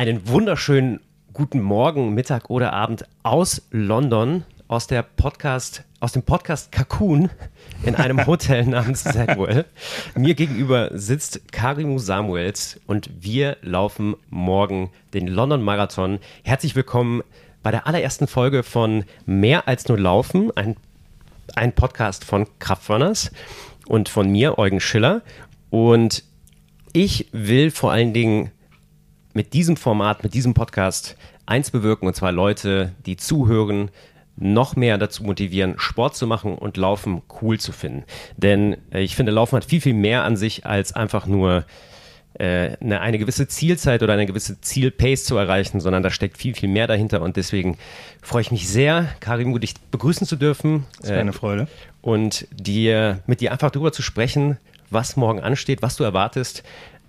Einen wunderschönen guten Morgen, Mittag oder Abend aus London, aus der Podcast, aus dem Podcast Cocoon in einem Hotel namens Zadwell. Mir gegenüber sitzt Karimu Samuels und wir laufen morgen den London Marathon. Herzlich willkommen bei der allerersten Folge von Mehr als nur Laufen, ein, ein Podcast von Kraftrunners und von mir, Eugen Schiller. Und ich will vor allen Dingen mit diesem Format, mit diesem Podcast eins bewirken, und zwar Leute, die zuhören, noch mehr dazu motivieren, Sport zu machen und Laufen cool zu finden. Denn äh, ich finde, Laufen hat viel, viel mehr an sich, als einfach nur äh, eine, eine gewisse Zielzeit oder eine gewisse Zielpace zu erreichen, sondern da steckt viel, viel mehr dahinter. Und deswegen freue ich mich sehr, Karim, dich begrüßen zu dürfen. Das wäre eine Freude. Und dir, mit dir einfach darüber zu sprechen, was morgen ansteht, was du erwartest.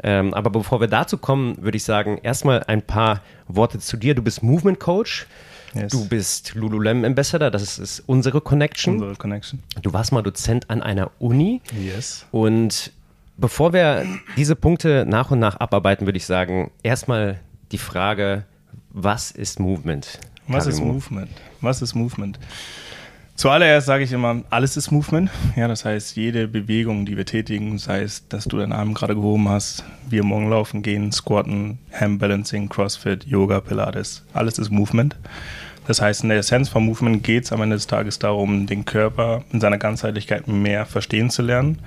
Ähm, aber bevor wir dazu kommen, würde ich sagen, erstmal ein paar Worte zu dir. Du bist Movement Coach. Yes. Du bist Lululemon Ambassador, das ist, ist, unsere Connection. Unsere Connection. Du warst mal Dozent an einer Uni. Yes. Und bevor wir diese Punkte nach und nach abarbeiten, würde ich sagen, erstmal die Frage, was ist Movement? Was ist Movement? Was ist Movement? Zuallererst sage ich immer, alles ist Movement. Ja, das heißt, jede Bewegung, die wir tätigen, sei es, dass du deinen Arm gerade gehoben hast, wir morgen laufen gehen, squatten, Handbalancing, Crossfit, Yoga, Pilates, alles ist Movement. Das heißt, in der Essenz von Movement geht es am Ende des Tages darum, den Körper in seiner Ganzheitlichkeit mehr verstehen zu lernen,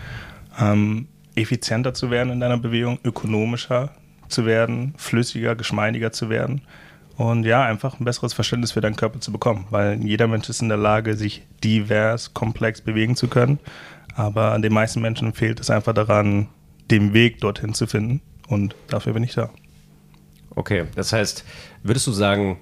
ähm, effizienter zu werden in deiner Bewegung, ökonomischer zu werden, flüssiger, geschmeidiger zu werden und ja, einfach ein besseres Verständnis für deinen Körper zu bekommen, weil jeder Mensch ist in der Lage, sich divers, komplex bewegen zu können, aber den meisten Menschen fehlt es einfach daran, den Weg dorthin zu finden und dafür bin ich da. Okay, das heißt, würdest du sagen,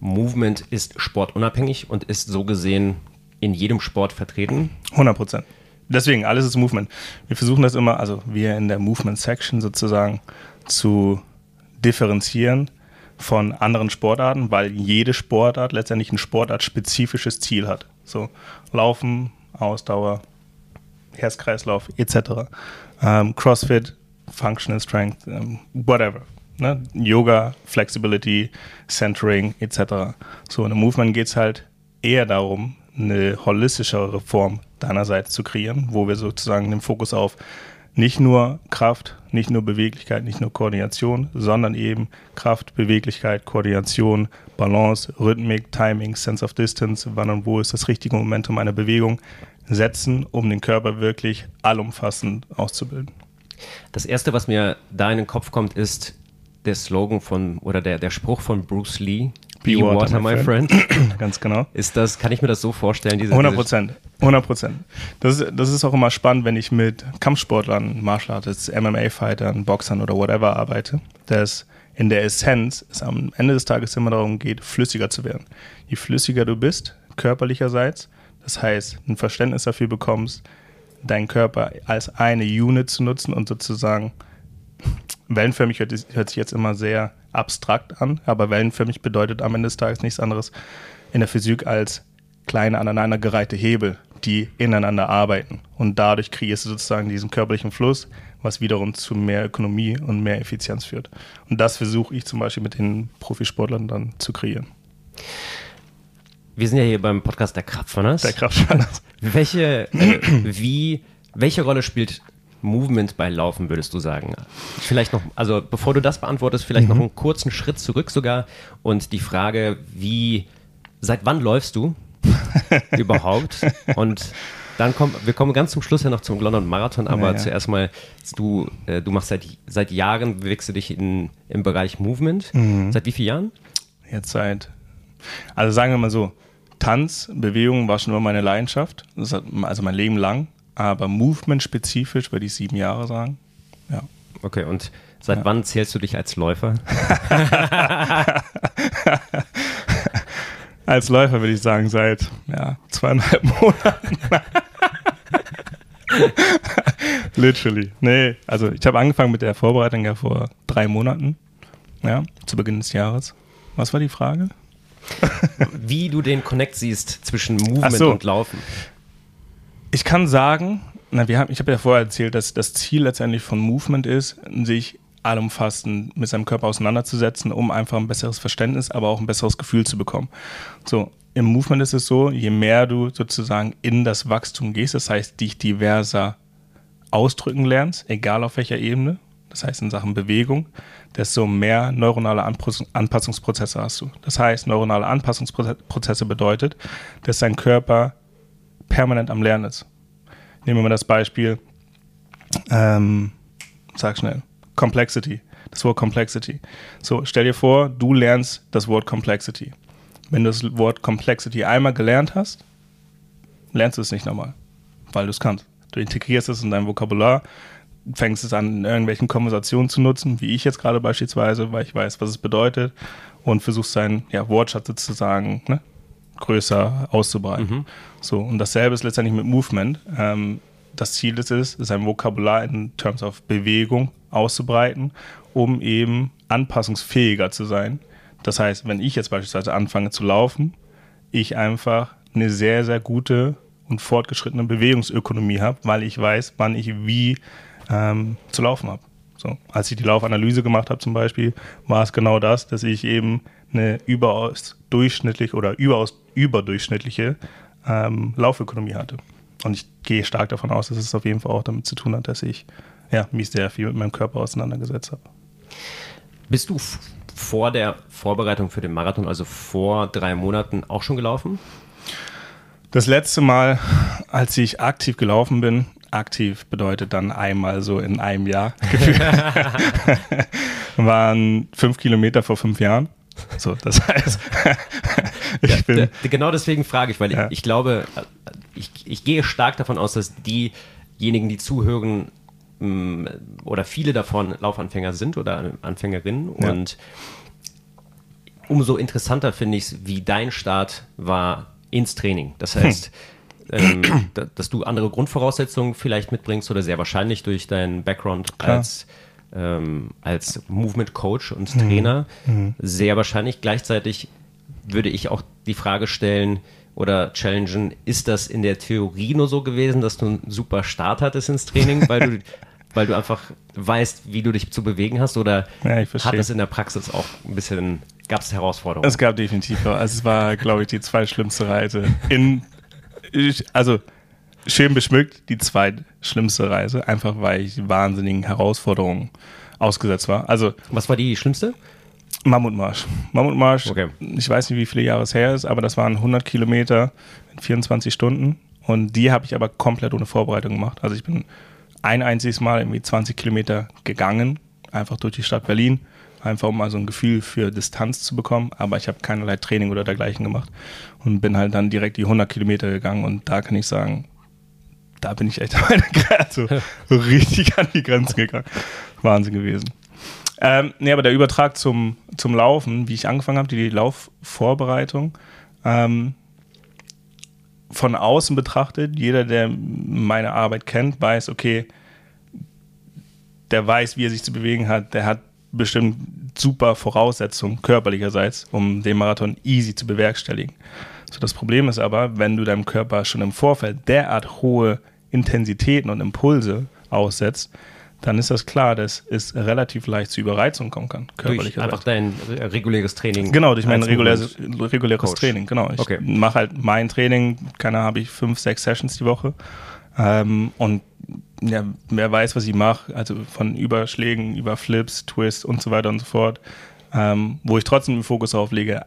Movement ist sportunabhängig und ist so gesehen in jedem Sport vertreten? 100 Prozent. Deswegen, alles ist Movement. Wir versuchen das immer, also wir in der Movement Section sozusagen zu differenzieren von anderen Sportarten, weil jede Sportart letztendlich ein sportartspezifisches Ziel hat. So Laufen, Ausdauer, Herzkreislauf etc. Ähm, Crossfit, Functional Strength, ähm, whatever. Ne? Yoga, Flexibility, Centering etc. So in einem Movement geht es halt eher darum, eine holistischere Form deinerseits zu kreieren, wo wir sozusagen den Fokus auf nicht nur Kraft, nicht nur Beweglichkeit, nicht nur Koordination, sondern eben Kraft, Beweglichkeit, Koordination, Balance, Rhythmik, Timing, Sense of Distance, wann und wo ist das richtige Momentum einer Bewegung setzen, um den Körper wirklich allumfassend auszubilden. Das erste, was mir da in den Kopf kommt, ist der Slogan von oder der, der Spruch von Bruce Lee, Be, Be water, water, my friend. friend. Ganz genau. Ist das, kann ich mir das so vorstellen? Diese, 100 Prozent. 100 Prozent. Das, das ist auch immer spannend, wenn ich mit Kampfsportlern, Martial Artists, MMA-Fightern, Boxern oder whatever arbeite, dass in der Essenz es am Ende des Tages immer darum geht, flüssiger zu werden. Je flüssiger du bist, körperlicherseits, das heißt, ein Verständnis dafür bekommst, deinen Körper als eine Unit zu nutzen und sozusagen wellenförmig hört, hört sich jetzt immer sehr abstrakt an, aber wellenförmig bedeutet am Ende des Tages nichts anderes in der Physik als kleine aneinandergereihte Hebel, die ineinander arbeiten. Und dadurch kreierst du sozusagen diesen körperlichen Fluss, was wiederum zu mehr Ökonomie und mehr Effizienz führt. Und das versuche ich zum Beispiel mit den Profisportlern dann zu kreieren. Wir sind ja hier beim Podcast der Kraftfunners. Der Kraftfunners. Welche, äh, wie, welche Rolle spielt Movement bei Laufen, würdest du sagen? Vielleicht noch, also bevor du das beantwortest, vielleicht mhm. noch einen kurzen Schritt zurück sogar und die Frage, wie, seit wann läufst du überhaupt? Und dann kommen, wir kommen ganz zum Schluss ja noch zum London Marathon, aber ja, ja. zuerst mal, du, äh, du machst seit, seit Jahren, bewegst du dich in, im Bereich Movement. Mhm. Seit wie vielen Jahren? Jetzt seit, also sagen wir mal so, Tanz, Bewegung war schon immer meine Leidenschaft, also mein Leben lang aber Movement-spezifisch würde ich sieben Jahre sagen. Ja. Okay, und seit ja. wann zählst du dich als Läufer? als Läufer würde ich sagen, seit ja, zweieinhalb Monaten. Literally. Nee, also ich habe angefangen mit der Vorbereitung ja vor drei Monaten. Ja, zu Beginn des Jahres. Was war die Frage? Wie du den Connect siehst zwischen Movement so. und Laufen. Ich kann sagen, na, wir haben, ich habe ja vorher erzählt, dass das Ziel letztendlich von Movement ist, sich allumfassend mit seinem Körper auseinanderzusetzen, um einfach ein besseres Verständnis, aber auch ein besseres Gefühl zu bekommen. So, im Movement ist es so, je mehr du sozusagen in das Wachstum gehst, das heißt, dich diverser ausdrücken lernst, egal auf welcher Ebene, das heißt in Sachen Bewegung, desto mehr neuronale Anpassungsprozesse hast du. Das heißt, neuronale Anpassungsprozesse bedeutet, dass dein Körper permanent am Lernen ist. Nehmen wir mal das Beispiel, ähm, sag schnell, Complexity, das Wort Complexity. So, stell dir vor, du lernst das Wort Complexity. Wenn du das Wort Complexity einmal gelernt hast, lernst du es nicht nochmal, weil du es kannst. Du integrierst es in dein Vokabular, fängst es an, in irgendwelchen Konversationen zu nutzen, wie ich jetzt gerade beispielsweise, weil ich weiß, was es bedeutet, und versuchst deinen ja, Wortschatz sozusagen ne, größer auszubreiten. Mhm. So, und dasselbe ist letztendlich mit Movement. Ähm, das Ziel ist es, sein Vokabular in Terms of Bewegung auszubreiten, um eben anpassungsfähiger zu sein. Das heißt, wenn ich jetzt beispielsweise anfange zu laufen, ich einfach eine sehr, sehr gute und fortgeschrittene Bewegungsökonomie habe, weil ich weiß, wann ich wie ähm, zu laufen habe. So, als ich die Laufanalyse gemacht habe zum Beispiel, war es genau das, dass ich eben eine überaus durchschnittliche oder überaus überdurchschnittliche ähm, Laufökonomie hatte. Und ich gehe stark davon aus, dass es auf jeden Fall auch damit zu tun hat, dass ich ja, mich sehr viel mit meinem Körper auseinandergesetzt habe. Bist du vor der Vorbereitung für den Marathon, also vor drei Monaten, auch schon gelaufen? Das letzte Mal, als ich aktiv gelaufen bin, aktiv bedeutet dann einmal so in einem Jahr waren fünf Kilometer vor fünf Jahren. So, das heißt, ich ja, bin. Genau deswegen frage ich, weil ja. ich, ich, glaube, ich, ich gehe stark davon aus, dass diejenigen, die zuhören, mm, oder viele davon Laufanfänger sind oder Anfängerinnen. Ja. Und umso interessanter finde ich es, wie dein Start war ins Training. Das heißt, hm ähm, dass du andere Grundvoraussetzungen vielleicht mitbringst oder sehr wahrscheinlich durch deinen Background als, ähm, als Movement Coach und mhm. Trainer. Mhm. Sehr wahrscheinlich. Gleichzeitig würde ich auch die Frage stellen oder challengen, ist das in der Theorie nur so gewesen, dass du einen super Start hattest ins Training, weil du weil du einfach weißt, wie du dich zu bewegen hast? Oder ja, hat es in der Praxis auch ein bisschen, gab es Herausforderungen? Es gab definitiv, also es war, glaube ich, die zweitschlimmste Reise in ich, also schön beschmückt, die zweitschlimmste Reise, einfach weil ich wahnsinnigen Herausforderungen ausgesetzt war. Also, Was war die schlimmste? Mammutmarsch. Mammutmarsch, okay. ich weiß nicht, wie viele Jahre es her ist, aber das waren 100 Kilometer in 24 Stunden. Und die habe ich aber komplett ohne Vorbereitung gemacht. Also ich bin ein einziges Mal irgendwie 20 Kilometer gegangen, einfach durch die Stadt Berlin einfach um mal so ein Gefühl für Distanz zu bekommen. Aber ich habe keinerlei Training oder dergleichen gemacht und bin halt dann direkt die 100 Kilometer gegangen und da kann ich sagen, da bin ich echt meine so, so richtig an die Grenzen gegangen. Wahnsinn gewesen. Ähm, nee, aber der Übertrag zum, zum Laufen, wie ich angefangen habe, die Laufvorbereitung, ähm, von außen betrachtet, jeder, der meine Arbeit kennt, weiß, okay, der weiß, wie er sich zu bewegen hat, der hat bestimmt super Voraussetzungen körperlicherseits, um den Marathon easy zu bewerkstelligen. So, das Problem ist aber, wenn du deinem Körper schon im Vorfeld derart hohe Intensitäten und Impulse aussetzt, dann ist das klar, dass es relativ leicht zu Überreizung kommen kann. Durch einfach dein reguläres Training. Genau, durch mein reguläres, reguläres Training, genau. Ich okay. mache halt mein Training, keine habe ich fünf, sechs Sessions die Woche. Ähm, und ja, wer weiß, was ich mache, also von Überschlägen über Flips, Twists und so weiter und so fort, ähm, wo ich trotzdem den Fokus darauf lege,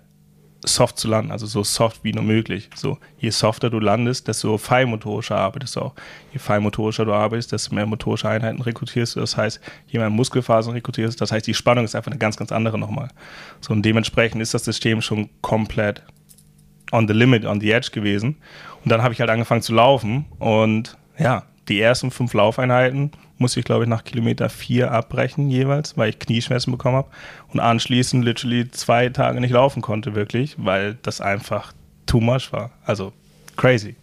soft zu landen, also so soft wie nur möglich. So, je softer du landest, desto feinmotorischer arbeitest du auch. Je feinmotorischer du arbeitest, desto mehr motorische Einheiten rekrutierst du. Das heißt, je mehr Muskelfasern rekrutierst, das heißt, die Spannung ist einfach eine ganz, ganz andere nochmal. So, und dementsprechend ist das System schon komplett on the limit, on the edge gewesen. Und dann habe ich halt angefangen zu laufen und ja, die ersten fünf Laufeinheiten musste ich, glaube ich, nach Kilometer vier abbrechen jeweils, weil ich Knieschmerzen bekommen habe und anschließend literally zwei Tage nicht laufen konnte, wirklich, weil das einfach too much war. Also crazy.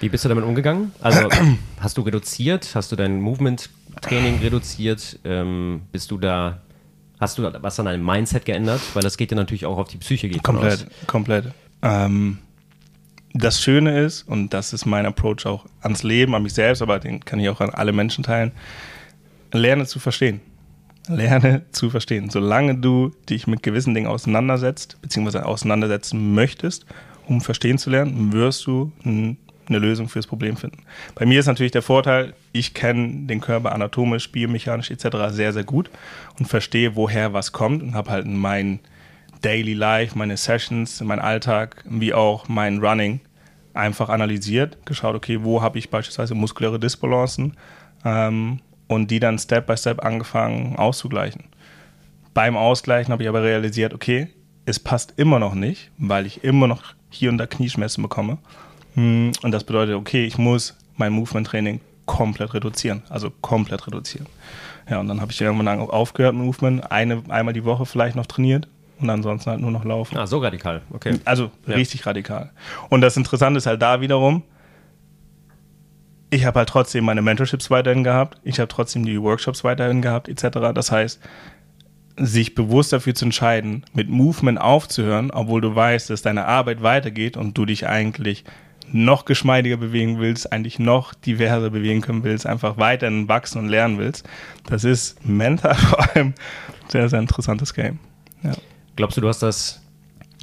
Wie bist du damit umgegangen? Also hast du reduziert? Hast du dein Movement-Training reduziert? Ähm, bist du da, hast du was an deinem Mindset geändert? Weil das geht ja natürlich auch auf die Psyche. Geht komplett, komplett. Ähm, das Schöne ist, und das ist mein Approach auch ans Leben, an mich selbst, aber den kann ich auch an alle Menschen teilen, lerne zu verstehen. lerne zu verstehen. Solange du dich mit gewissen Dingen auseinandersetzt, beziehungsweise auseinandersetzen möchtest, um verstehen zu lernen, wirst du eine Lösung fürs Problem finden. Bei mir ist natürlich der Vorteil, ich kenne den Körper anatomisch, biomechanisch etc. sehr, sehr gut und verstehe, woher was kommt und habe halt mein Daily Life, meine Sessions, mein Alltag, wie auch mein Running einfach analysiert, geschaut, okay, wo habe ich beispielsweise muskuläre Disbalancen ähm, und die dann Step by Step angefangen auszugleichen. Beim Ausgleichen habe ich aber realisiert, okay, es passt immer noch nicht, weil ich immer noch hier und da Knieschmerzen bekomme. Hm, und das bedeutet, okay, ich muss mein Movement-Training komplett reduzieren, also komplett reduzieren. Ja, und dann habe ich irgendwann aufgehört mit Movement, eine, einmal die Woche vielleicht noch trainiert und ansonsten halt nur noch laufen. Ah, so radikal, okay. Also ja. richtig radikal. Und das Interessante ist halt da wiederum, ich habe halt trotzdem meine Mentorships weiterhin gehabt, ich habe trotzdem die Workshops weiterhin gehabt, etc. Das heißt, sich bewusst dafür zu entscheiden, mit Movement aufzuhören, obwohl du weißt, dass deine Arbeit weitergeht und du dich eigentlich noch geschmeidiger bewegen willst, eigentlich noch diverser bewegen können willst, einfach weiterhin wachsen und lernen willst. Das ist mental vor allem sehr, sehr interessantes Game. Ja. Glaubst du, du hast das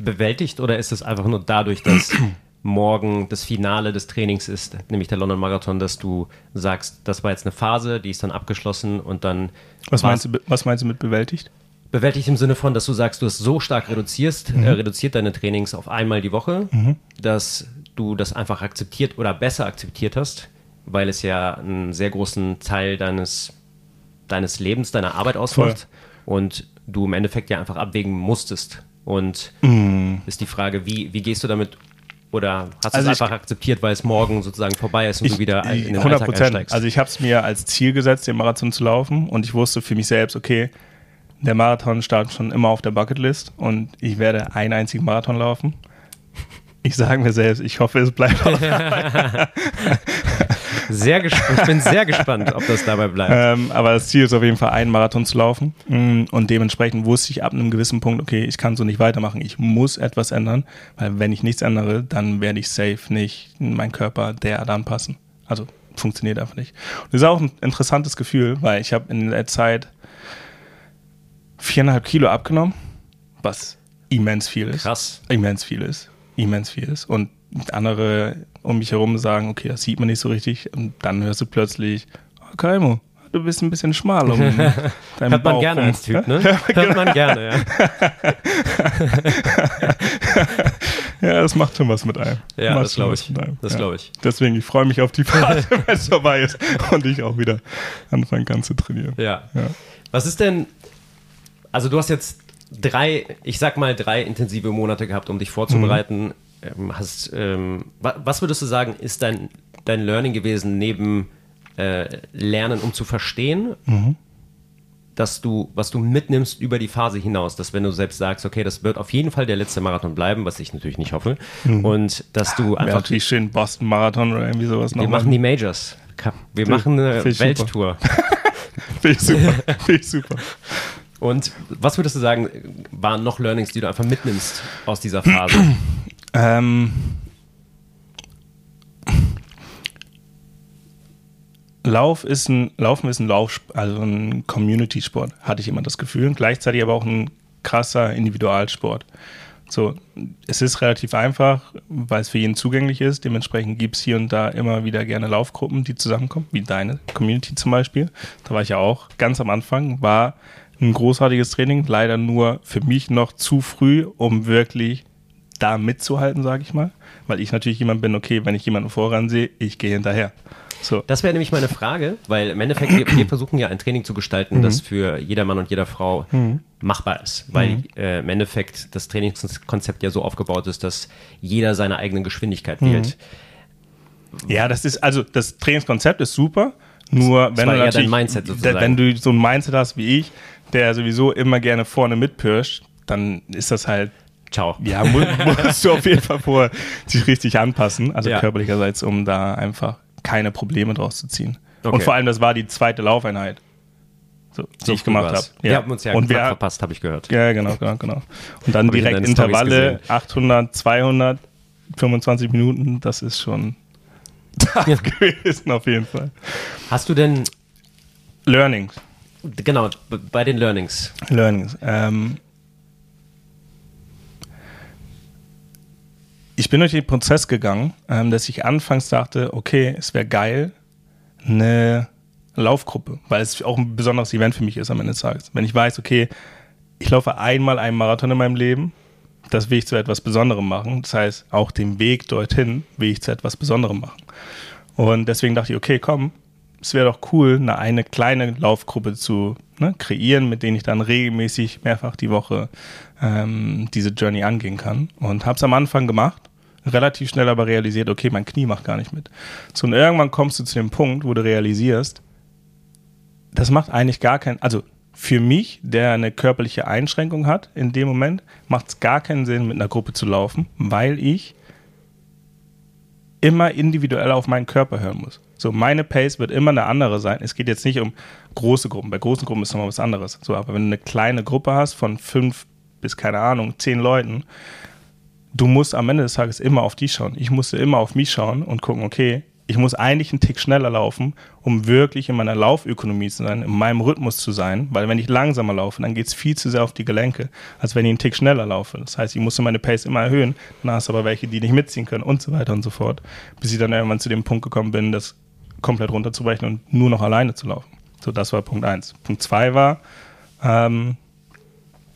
bewältigt oder ist es einfach nur dadurch, dass morgen das Finale des Trainings ist, nämlich der London Marathon, dass du sagst, das war jetzt eine Phase, die ist dann abgeschlossen und dann. Was meinst du, was meinst du mit bewältigt? Bewältigt im Sinne von, dass du sagst, du hast so stark reduzierst, mhm. äh, reduziert deine Trainings auf einmal die Woche, mhm. dass du das einfach akzeptiert oder besser akzeptiert hast, weil es ja einen sehr großen Teil deines, deines Lebens, deiner Arbeit ausmacht Voll. und du im Endeffekt ja einfach abwägen musstest. Und mhm. ist die Frage, wie, wie gehst du damit oder hast du also es einfach akzeptiert, weil es morgen sozusagen vorbei ist und ich, du wieder in den 100 Alltag einsteigst? Also ich habe es mir als Ziel gesetzt, den Marathon zu laufen und ich wusste für mich selbst, okay, der Marathon startet schon immer auf der Bucketlist und ich werde einen einzigen Marathon laufen. Ich sage mir selbst, ich hoffe, es bleibt auch Sehr ich bin sehr gespannt, ob das dabei bleibt. Ähm, aber das Ziel ist auf jeden Fall, einen Marathon zu laufen. Mm, und dementsprechend wusste ich ab einem gewissen Punkt, okay, ich kann so nicht weitermachen. Ich muss etwas ändern, weil wenn ich nichts ändere, dann werde ich safe nicht meinen Körper derart anpassen. Also funktioniert einfach nicht. Und das ist auch ein interessantes Gefühl, weil ich habe in der Zeit viereinhalb Kilo abgenommen, was immens viel ist. Krass. Immens viel ist. Immens viel ist. Und andere um mich herum sagen, okay, das sieht man nicht so richtig. Und dann hörst du plötzlich, oh, Kaimo, du bist ein bisschen schmal um Hört man gerne als Typ, ne? Hört man gerne, ja. ja, das macht schon was mit einem. Ja, macht das glaube ich. Das ja. glaube ich. Deswegen, ich freue mich auf die Phase, wenn es vorbei ist und ich auch wieder anfangen kann zu trainieren. Ja. ja. Was ist denn, also du hast jetzt drei, ich sag mal drei intensive Monate gehabt, um dich vorzubereiten. Mhm hast, ähm, was würdest du sagen, ist dein, dein Learning gewesen neben äh, Lernen, um zu verstehen, mhm. dass du, was du mitnimmst über die Phase hinaus, dass wenn du selbst sagst, okay, das wird auf jeden Fall der letzte Marathon bleiben, was ich natürlich nicht hoffe, mhm. und dass du einfach. Ja, natürlich schön Boston Marathon oder irgendwie sowas noch. Wir machen die Majors. Wir du, machen eine Welttour. Finde ich super. Finde ich super. Und was würdest du sagen, waren noch Learnings, die du einfach mitnimmst aus dieser Phase? Ähm, Lauf ist ein, Laufen ist ein Lauf, also ein Community-Sport, hatte ich immer das Gefühl. Gleichzeitig aber auch ein krasser Individualsport. So, es ist relativ einfach, weil es für jeden zugänglich ist. Dementsprechend gibt es hier und da immer wieder gerne Laufgruppen, die zusammenkommen, wie deine Community zum Beispiel. Da war ich ja auch ganz am Anfang, war ein großartiges Training, leider nur für mich noch zu früh, um wirklich da mitzuhalten, sage ich mal. Weil ich natürlich jemand bin, okay, wenn ich jemanden voran sehe, ich gehe hinterher. So. Das wäre nämlich meine Frage, weil im Endeffekt, wir, wir versuchen ja ein Training zu gestalten, mhm. das für jeder Mann und jeder Frau mhm. machbar ist. Weil mhm. äh, im Endeffekt das Trainingskonzept ja so aufgebaut ist, dass jeder seine eigene Geschwindigkeit mhm. wählt. Ja, das ist, also das Trainingskonzept ist super, nur das wenn du natürlich, Mindset wenn du so ein Mindset hast wie ich, der sowieso immer gerne vorne mitpirscht, dann ist das halt Ciao. Ja, mu musst du auf jeden Fall vor sich richtig anpassen, also ja. körperlicherseits, um da einfach keine Probleme draus zu ziehen. Okay. Und vor allem, das war die zweite Laufeinheit, so, die so ich gemacht habe. Ja. Wir haben uns ja und wir, verpasst, habe ich gehört. Ja, genau, genau, genau. Und dann direkt Intervalle, 800, 200, 25 Minuten, das ist schon tough gewesen auf jeden Fall. Hast du denn Learnings? Genau, bei den Learnings. Learnings. Ähm, ich bin durch den Prozess gegangen, ähm, dass ich anfangs dachte, okay, es wäre geil, eine Laufgruppe, weil es auch ein besonderes Event für mich ist am Ende des Tages. Wenn ich weiß, okay, ich laufe einmal einen Marathon in meinem Leben, das will ich zu etwas Besonderem machen. Das heißt, auch den Weg dorthin will ich zu etwas Besonderem machen. Und deswegen dachte ich, okay, komm, es wäre doch cool, eine, eine kleine Laufgruppe zu ne, kreieren, mit denen ich dann regelmäßig mehrfach die Woche ähm, diese Journey angehen kann. Und habe es am Anfang gemacht, relativ schnell aber realisiert, okay, mein Knie macht gar nicht mit. So, und irgendwann kommst du zu dem Punkt, wo du realisierst, das macht eigentlich gar keinen, also für mich, der eine körperliche Einschränkung hat in dem Moment, macht es gar keinen Sinn, mit einer Gruppe zu laufen, weil ich immer individuell auf meinen Körper hören muss. So, meine Pace wird immer eine andere sein. Es geht jetzt nicht um große Gruppen. Bei großen Gruppen ist nochmal was anderes. So, aber wenn du eine kleine Gruppe hast von fünf bis, keine Ahnung, zehn Leuten, du musst am Ende des Tages immer auf die schauen. Ich musste immer auf mich schauen und gucken, okay, ich muss eigentlich einen Tick schneller laufen, um wirklich in meiner Laufökonomie zu sein, in meinem Rhythmus zu sein, weil wenn ich langsamer laufe, dann geht es viel zu sehr auf die Gelenke, als wenn ich einen Tick schneller laufe. Das heißt, ich musste meine Pace immer erhöhen, dann hast du aber welche, die nicht mitziehen können und so weiter und so fort, bis ich dann irgendwann zu dem Punkt gekommen bin, das komplett runterzubrechen und nur noch alleine zu laufen. So, das war Punkt eins. Punkt zwei war, ähm,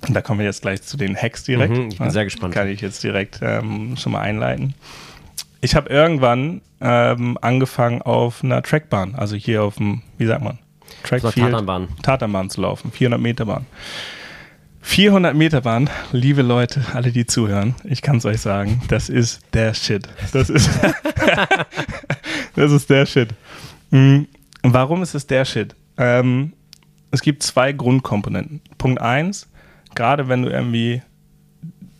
da kommen wir jetzt gleich zu den Hacks direkt. Mhm, ich bin sehr gespannt. Kann ich jetzt direkt ähm, schon mal einleiten ich habe irgendwann ähm, angefangen auf einer Trackbahn, also hier auf dem, wie sagt man, Trackfield, Tatanbahn. Tatanbahn zu laufen, 400 Meter Bahn. 400 Meter Bahn, liebe Leute, alle die zuhören, ich kann es euch sagen, das ist der Shit. Das ist, das ist der Shit. Mhm. Warum ist es der Shit? Ähm, es gibt zwei Grundkomponenten. Punkt eins, gerade wenn du irgendwie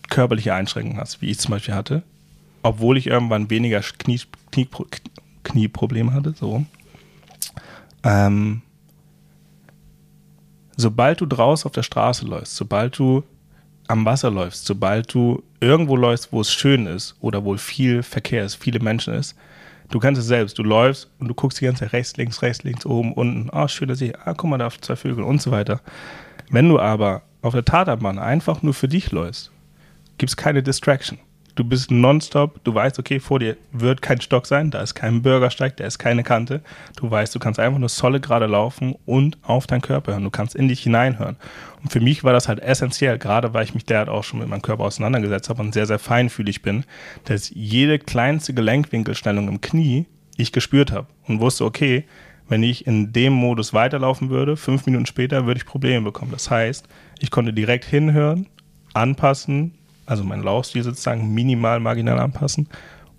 körperliche Einschränkungen hast, wie ich zum Beispiel hatte, obwohl ich irgendwann weniger Knie, Knie, Knieprobleme hatte, so. Ähm, sobald du draußen auf der Straße läufst, sobald du am Wasser läufst, sobald du irgendwo läufst, wo es schön ist oder wo viel Verkehr ist, viele Menschen ist, du kannst es selbst. Du läufst und du guckst die ganze Zeit rechts, links, rechts, links, oben, unten. Ah, oh, schöner See. Ah, guck mal, da zwei Vögel und so weiter. Wenn du aber auf der Tatanbahn einfach nur für dich läufst, gibt es keine Distraction. Du bist nonstop, du weißt, okay, vor dir wird kein Stock sein, da ist kein Bürgersteig, da ist keine Kante. Du weißt, du kannst einfach nur solid gerade laufen und auf deinen Körper hören. Du kannst in dich hineinhören. Und für mich war das halt essentiell, gerade weil ich mich derart auch schon mit meinem Körper auseinandergesetzt habe und sehr, sehr feinfühlig bin, dass jede kleinste Gelenkwinkelstellung im Knie ich gespürt habe und wusste, okay, wenn ich in dem Modus weiterlaufen würde, fünf Minuten später würde ich Probleme bekommen. Das heißt, ich konnte direkt hinhören, anpassen, also meinen Laufstil sozusagen minimal marginal anpassen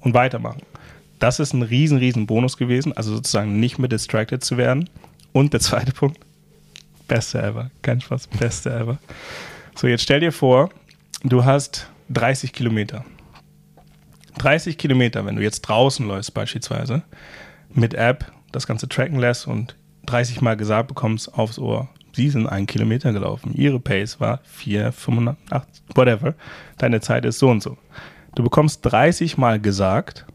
und weitermachen. Das ist ein riesen, riesen Bonus gewesen, also sozusagen nicht mehr distracted zu werden. Und der zweite Punkt, beste ever, kein Spaß, beste ever. So, jetzt stell dir vor, du hast 30 Kilometer. 30 Kilometer, wenn du jetzt draußen läufst beispielsweise, mit App das Ganze tracken lässt und 30 Mal gesagt bekommst aufs Ohr, Sie sind einen Kilometer gelaufen. Ihre Pace war 4, 85, whatever. Deine Zeit ist so und so. Du bekommst 30 Mal gesagt,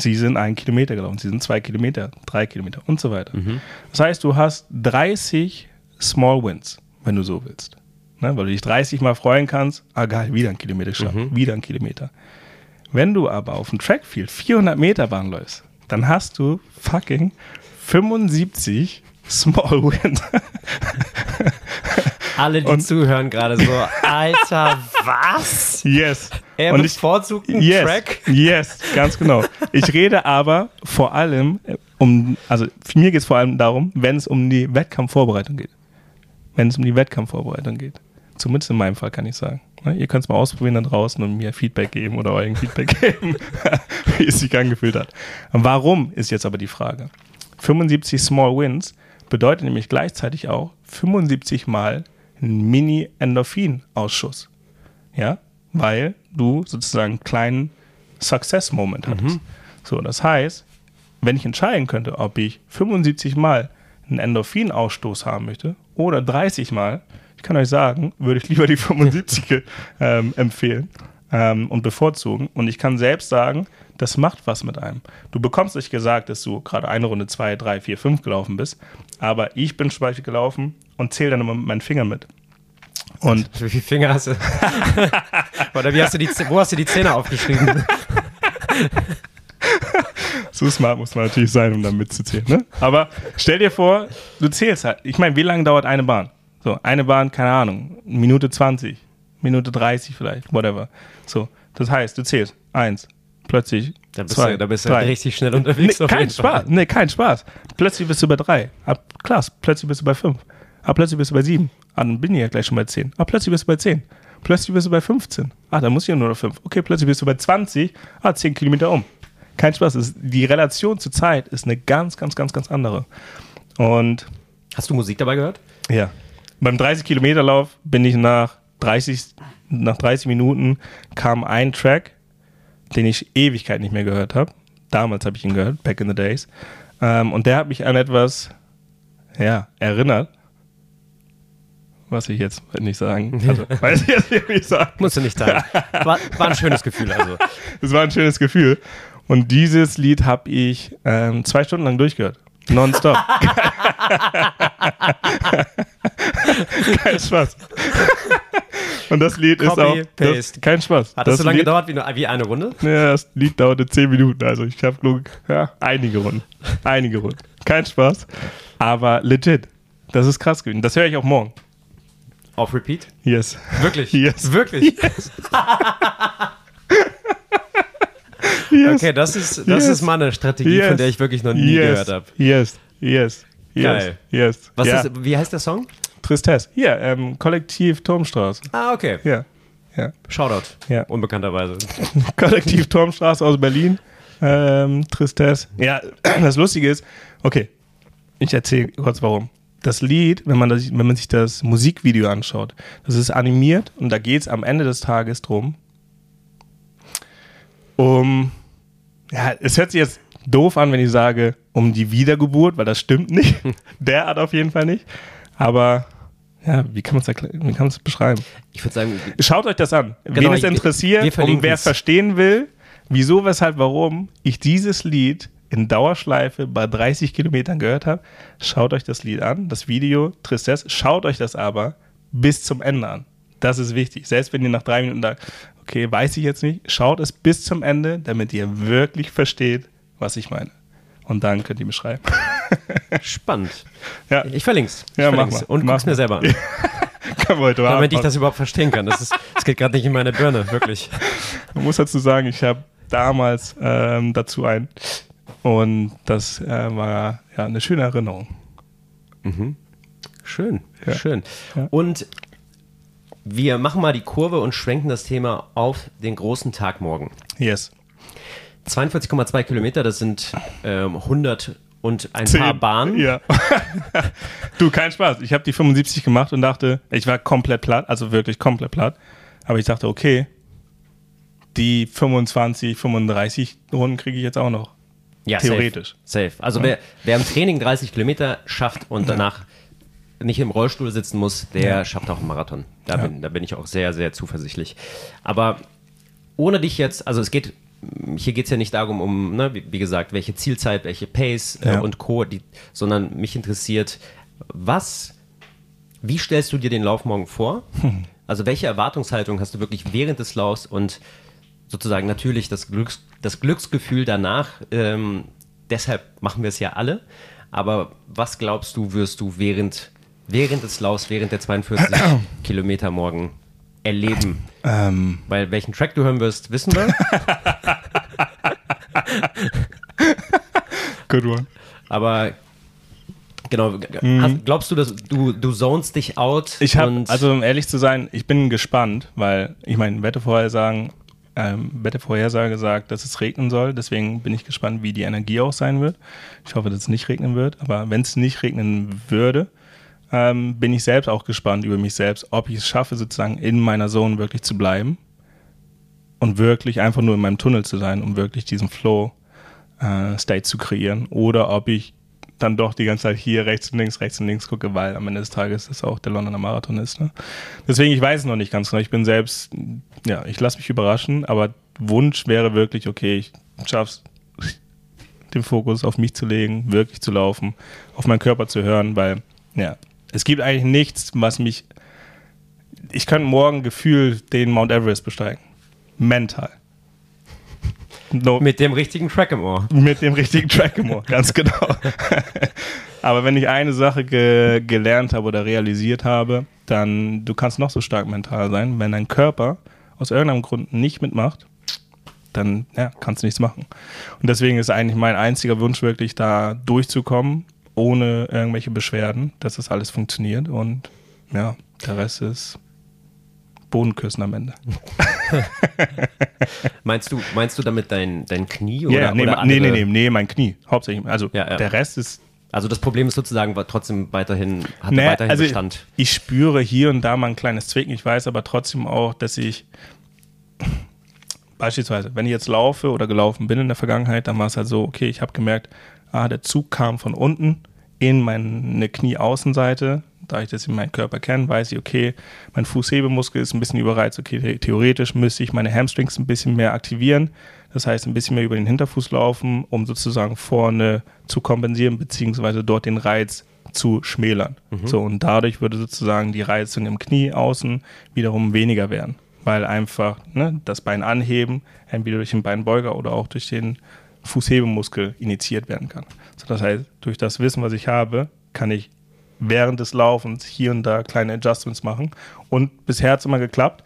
Sie sind einen Kilometer gelaufen. Sie sind zwei Kilometer, drei Kilometer und so weiter. Mhm. Das heißt, du hast 30 Small Wins, wenn du so willst. Ne? Weil du dich 30 Mal freuen kannst, ah geil, wieder ein Kilometer geschafft, mhm. wieder ein Kilometer. Wenn du aber auf dem Trackfield 400 Meter Bahn läufst, dann hast du fucking 75 Small Win. Alle, die und, zuhören, gerade so, Alter, was? Yes. Er und bevorzugt einen yes, Track? Yes, ganz genau. Ich rede aber vor allem äh, um, also für mir geht es vor allem darum, wenn es um die Wettkampfvorbereitung geht. Wenn es um die Wettkampfvorbereitung geht. Zumindest in meinem Fall kann ich sagen. Ne, ihr könnt es mal ausprobieren da draußen und mir Feedback geben oder euren Feedback geben, wie es sich angefühlt hat. Warum ist jetzt aber die Frage? 75 Small Wins bedeutet nämlich gleichzeitig auch 75 Mal einen Mini-Endorphin-Ausschuss. Ja, weil du sozusagen einen kleinen Success-Moment hattest. Mhm. So, das heißt, wenn ich entscheiden könnte, ob ich 75 Mal einen Endorphin-Ausstoß haben möchte oder 30 Mal, ich kann euch sagen, würde ich lieber die 75 ähm, empfehlen ähm, und bevorzugen. Und ich kann selbst sagen, das macht was mit einem. Du bekommst nicht gesagt, dass du gerade eine Runde, zwei, drei, vier, fünf gelaufen bist, aber ich bin zum Beispiel gelaufen und zähle dann immer mit meinen Fingern mit. Und Wie viele Finger hast du? Oder wie hast du die, wo hast du die Zähne aufgeschrieben? so smart muss man natürlich sein, um da mitzuzählen. Ne? Aber stell dir vor, du zählst halt. Ich meine, wie lange dauert eine Bahn? So, eine Bahn, keine Ahnung, Minute 20, Minute 30 vielleicht, whatever. So, das heißt, du zählst eins, plötzlich Da bist zwei, du, da bist du drei. richtig schnell Nee, unterwegs. auf kein. Spaß. Nee, kein Spaß. Plötzlich bist du bei drei. Ab, krass, plötzlich bist du bei fünf. Ah, plötzlich bist du bei sieben. Ah, dann bin ich ja gleich schon bei zehn. Ah, plötzlich bist du bei zehn. Plötzlich bist du bei 15. Ah, dann muss ich ja nur noch fünf. Okay, plötzlich bist du bei 20. Ah, 10 Kilometer um. Kein Spaß. Es- Die Relation zur Zeit ist eine ganz, ganz, ganz, ganz andere. Und Hast du Musik dabei gehört? ja, beim 30-Kilometer-Lauf bin ich nach 30, nach 30 Minuten kam ein Track, den ich Ewigkeit nicht mehr gehört habe. Damals habe ich ihn gehört, back in the days. Ähm, und der hat mich an etwas, ja, erinnert. Was ich jetzt nicht sagen. Also, weiß ich jetzt nicht, wie ich sagen. Musst du nicht sagen. War, war ein schönes Gefühl, also. Das war ein schönes Gefühl. Und dieses Lied habe ich ähm, zwei Stunden lang durchgehört. Nonstop. kein Spaß. Und das Lied ist Copy, auch. Das, kein Spaß. Hat das, so lange Lied, gedauert wie, nur, wie eine Runde? Ja, das Lied dauerte zehn Minuten. Also ich habe ja, einige Runden. Einige Runden. Kein Spaß. Aber legit. Das ist krass gewesen. Das höre ich auch morgen. Auf Repeat? Yes. Wirklich? Yes. Wirklich? Yes. Okay, das ist, das Yes. ist mal eine Strategie, Yes. von der ich wirklich noch nie yes. gehört habe. Yes. Yes. Yes. Geil. Yes. Was ja. ist, wie heißt der Song? Tristesse. Hier, ähm, Kollektiv Turmstraße. Ah, okay. Ja. Ja. Shoutout. Ja. Unbekannterweise. Kollektiv Turmstraße aus Berlin. Ähm, Tristesse. Ja, das Lustige ist, okay, ich erzähle kurz warum. Das Lied, wenn man, das, wenn man sich das Musikvideo anschaut, das ist animiert und da geht es am Ende des Tages drum, um, ja, es hört sich jetzt doof an, wenn ich sage, um die Wiedergeburt, weil das stimmt nicht. Derart auf jeden Fall nicht. Aber, ja, wie kann man es erklären? Wie kann man es beschreiben? Ich würde sagen, Schaut euch das an. Genau, Wen es interessiert und wer es. verstehen will, wieso, weshalb, warum ich dieses Lied in Dauerschleife bei 30 Kilometern gehört habe, schaut euch das Lied an, das Video, Tristesse, schaut euch das aber bis zum Ende an. Das ist wichtig. Selbst wenn ihr nach drei Minuten sagt, okay, weiß ich jetzt nicht, schaut es bis zum Ende, damit ihr wirklich versteht, was ich meine. Und dann könnt ihr beschreiben. spannend. ja, Ich verlink's. Ich Ja, mach mal. Und Mach guck's mir selber an. Damit ich Abend- das überhaupt verstehen kann. Das, ist, das geht gerade nicht in meine Birne, wirklich. Man muss dazu sagen, ich habe damals ähm, dazu ein und das äh, war ja eine schöne Erinnerung. Schön, Ja. schön. Ja. Und wir machen mal die Kurve und schwenken das Thema auf den großen Tag morgen. Yes. 42,2 Kilometer, das sind ähm, 100 und ein Zehn. paar Bahnen. Ja. du, kein Spaß. Ich habe die 75 gemacht und dachte, ich war komplett platt, also wirklich komplett platt. Aber ich dachte, okay, die 25, 35 Runden kriege ich jetzt auch noch. Ja, Theoretisch. Safe. safe. Also wer, wer im Training 30 Kilometer schafft und danach nicht im Rollstuhl sitzen muss, der Ja. schafft auch einen Marathon. Da, Ja. bin, da bin ich auch sehr, sehr zuversichtlich. Aber ohne dich jetzt, also es geht, hier geht es ja nicht darum, um, ne, wie, wie gesagt, welche Zielzeit, welche Pace äh, Ja. und Co., die, sondern mich interessiert, was, wie stellst du dir den Lauf morgen vor? Also welche Erwartungshaltung hast du wirklich während des Laufs und sozusagen natürlich das, Glücks, das Glücksgefühl danach. Ähm, deshalb machen wir es ja alle. Aber was glaubst du, wirst du während, während des Laufs, während der 42 Kilometer morgen erleben? Ähm, Weil welchen Track du hören wirst, wissen wir. good one. Aber genau, hast, glaubst du, dass du, du zonest dich out? Ich habe, also um ehrlich zu sein, ich bin gespannt, weil ich meine, Wettervorhersagen, ähm, Wettervorhersage sagt, dass es regnen soll. Deswegen bin ich gespannt, wie die Energie auch sein wird. Ich hoffe, dass es nicht regnen wird. Aber wenn es nicht regnen würde, ähm, bin ich selbst auch gespannt über mich selbst, ob ich es schaffe, sozusagen in meiner Zone wirklich zu bleiben und wirklich einfach nur in meinem Tunnel zu sein, um wirklich diesen Flow äh, State zu kreieren. Oder ob ich dann doch die ganze Zeit hier rechts und links, rechts und links gucke, weil am Ende des Tages das auch der Londoner Marathon ist. Ne? Deswegen, ich weiß es noch nicht ganz genau. Ich bin selbst, ja, ich lasse mich überraschen, aber Wunsch wäre wirklich, okay, ich schaff's den Fokus auf mich zu legen, wirklich zu laufen, auf meinen Körper zu hören, weil, ja, es gibt eigentlich nichts, was mich. Ich könnte morgen gefühlt den Mount Everest besteigen. Mental. No. Mit dem richtigen Track im Ohr. Mit dem richtigen Track im Ohr, ganz genau. Aber wenn ich eine Sache ge gelernt habe oder realisiert habe, dann du kannst noch so stark mental sein, wenn dein Körper aus irgendeinem Grund nicht mitmacht, dann ja, kannst du nichts machen. Und deswegen ist eigentlich mein einziger Wunsch wirklich da durchzukommen, ohne irgendwelche Beschwerden, dass das alles funktioniert und ja, der Rest ist Bodenküssen am Ende. meinst, du, meinst du damit dein, dein Knie? Oder, yeah, nee, oder nee, nee, nee, nee, mein Knie. Hauptsächlich. Also ja, ja. der Rest ist. Also das Problem ist sozusagen war trotzdem weiterhin, hat nee, weiterhin also Bestand. Ich, ich spüre hier und da mal ein kleines Zwicken. Ich weiß aber trotzdem auch, dass ich beispielsweise, wenn ich jetzt laufe oder gelaufen bin in der Vergangenheit, dann war es halt so, okay, ich habe gemerkt, ah, der Zug kam von unten in meine Knieaußenseite, da ich das in meinem Körper kenne, weiß ich, okay, mein Fußhebemuskel ist ein bisschen überreizt. Okay, theoretisch müsste ich meine Hamstrings ein bisschen mehr aktivieren. Das heißt, ein bisschen mehr über den Hinterfuß laufen, um sozusagen vorne zu kompensieren, beziehungsweise dort den Reiz zu schmälern. Mhm. So, und dadurch würde sozusagen die Reizung im Knie außen wiederum weniger werden, weil einfach ne, das Bein anheben, entweder durch den Beinbeuger oder auch durch den Fußhebemuskel initiiert werden kann. So, das heißt, durch das Wissen, was ich habe, kann ich während des Laufens hier und da kleine Adjustments machen. Und bisher hat es immer geklappt.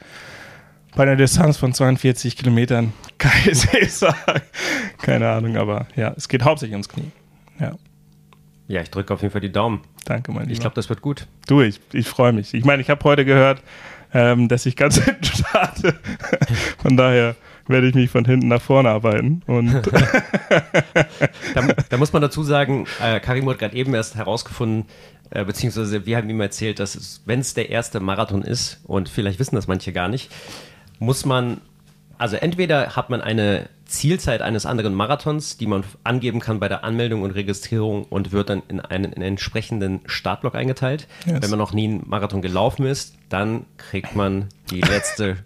Bei einer Distanz von 42 Kilometern kann ich sagen. Keine Ahnung, aber ja, es geht hauptsächlich ums Knie. Ja. Ja, ich drücke auf jeden Fall die Daumen. Danke, mein Lieber. Ich glaube, das wird gut. Du, ich, ich freue mich. Ich meine, ich habe heute gehört, ähm, dass ich ganz hinten starte. Von daher werde ich mich von hinten nach vorne arbeiten. Und da, da, muss man dazu sagen, äh, Karim hat gerade eben erst herausgefunden, äh, beziehungsweise wir haben ihm erzählt, dass wenn es der erste Marathon ist, und vielleicht wissen das manche gar nicht, muss man, also entweder hat man eine Zielzeit eines anderen Marathons, die man angeben kann bei der Anmeldung und Registrierung und wird dann in einen, in einen entsprechenden Startblock eingeteilt. Yes. Wenn man noch nie einen Marathon gelaufen ist, dann kriegt man die letzte,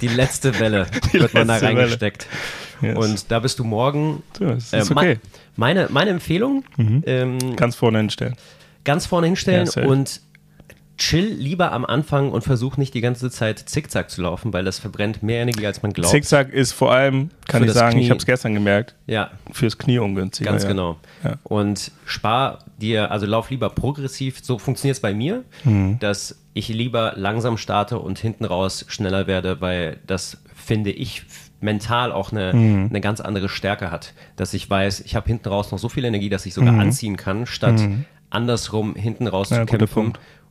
die letzte Welle, die wird man da reingesteckt. Yes. Und da bist du morgen. Ja, ist äh, okay. meine, meine Empfehlung. Mhm. Ähm, Ganz vorne hinstellen ganz vorne hinstellen ja, und chill lieber am Anfang und versuch nicht die ganze Zeit Zickzack zu laufen, weil das verbrennt mehr Energie, als man glaubt. Zickzack ist vor allem, kann Für ich sagen, Knie. ich habe es gestern gemerkt, ja. fürs Knie ungünstiger. Ganz ja. genau. Ja. Und spar dir, also lauf lieber progressiv. So funktioniert es bei mir, mhm. dass ich lieber langsam starte und hinten raus schneller werde, weil das finde ich mental auch eine, mhm. eine ganz andere Stärke hat. Dass ich weiß, ich habe hinten raus noch so viel Energie, dass ich sogar mhm. anziehen kann, statt mhm andersrum hinten raus ja.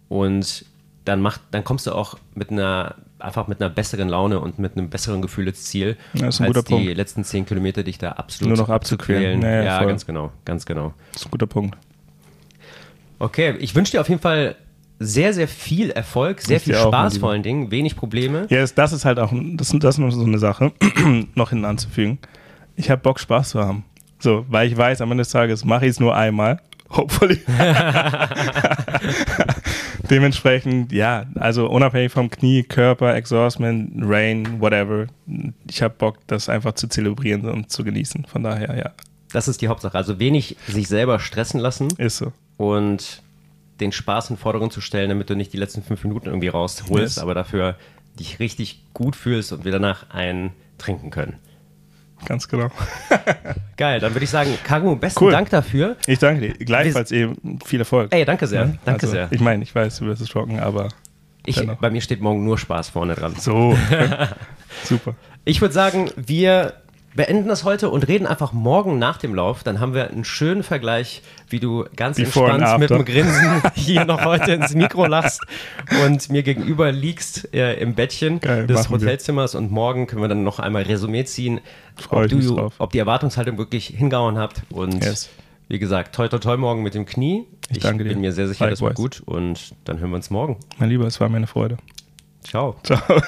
Und dann macht, dann kommst du auch mit einer einfach mit einer besseren Laune und mit einem besseren Gefühl ins Ziel, ja, als die Punkt. letzten zehn Kilometer dich da absolut nur noch abzuquälen. Ja, ja, ganz genau, ganz genau. Das ist ein guter Punkt. Okay, ich wünsche dir auf jeden Fall sehr, sehr viel Erfolg, sehr viel Spaß vor allen Dingen, wenig Probleme. Ja, das ist halt auch, das, das ist noch so eine Sache, noch hinten anzufügen. Ich habe Bock, Spaß zu haben. So, weil ich weiß, am Ende des Tages mache ich es nur einmal hopefully. Dementsprechend, ja, also unabhängig vom Knie, Körper, Exhaustment, Rain, whatever, ich habe Bock, das einfach zu zelebrieren und zu genießen. Von daher, ja. Das ist die Hauptsache. Also wenig sich selber stressen lassen. Ist so. Und den Spaß in Vordergrund zu stellen, damit du nicht die letzten fünf Minuten irgendwie rausholst, yes. aber dafür dich richtig gut fühlst und wir danach einen trinken können. Ganz genau. Geil, dann würde ich sagen, Karu, besten cool. Dank dafür. Ich danke dir. Gleichfalls eben viel Erfolg. Ey, danke sehr. Ja? Danke also, sehr. Ich meine, ich weiß, du wirst es rocken, aber. Ich, bei mir steht morgen nur Spaß vorne dran. So. Super. Ich würde sagen, wir beenden das heute und reden einfach morgen nach dem Lauf. Dann haben wir einen schönen Vergleich, wie du ganz Before entspannt mit einem Grinsen hier noch heute ins Mikro lachst und mir gegenüber liegst äh, im Bettchen Geil, des Hotelzimmers. Wir. Und morgen können wir dann noch einmal Resümee ziehen, ob, du, ob die Erwartungshaltung wirklich hingehauen habt. Und yes. wie gesagt, toi toi toi morgen mit dem Knie. Ich, ich danke bin mir sehr sicher, Likewise. das wird gut. Und dann hören wir uns morgen. Mein Lieber, es war mir eine Freude. Ciao. Ciao.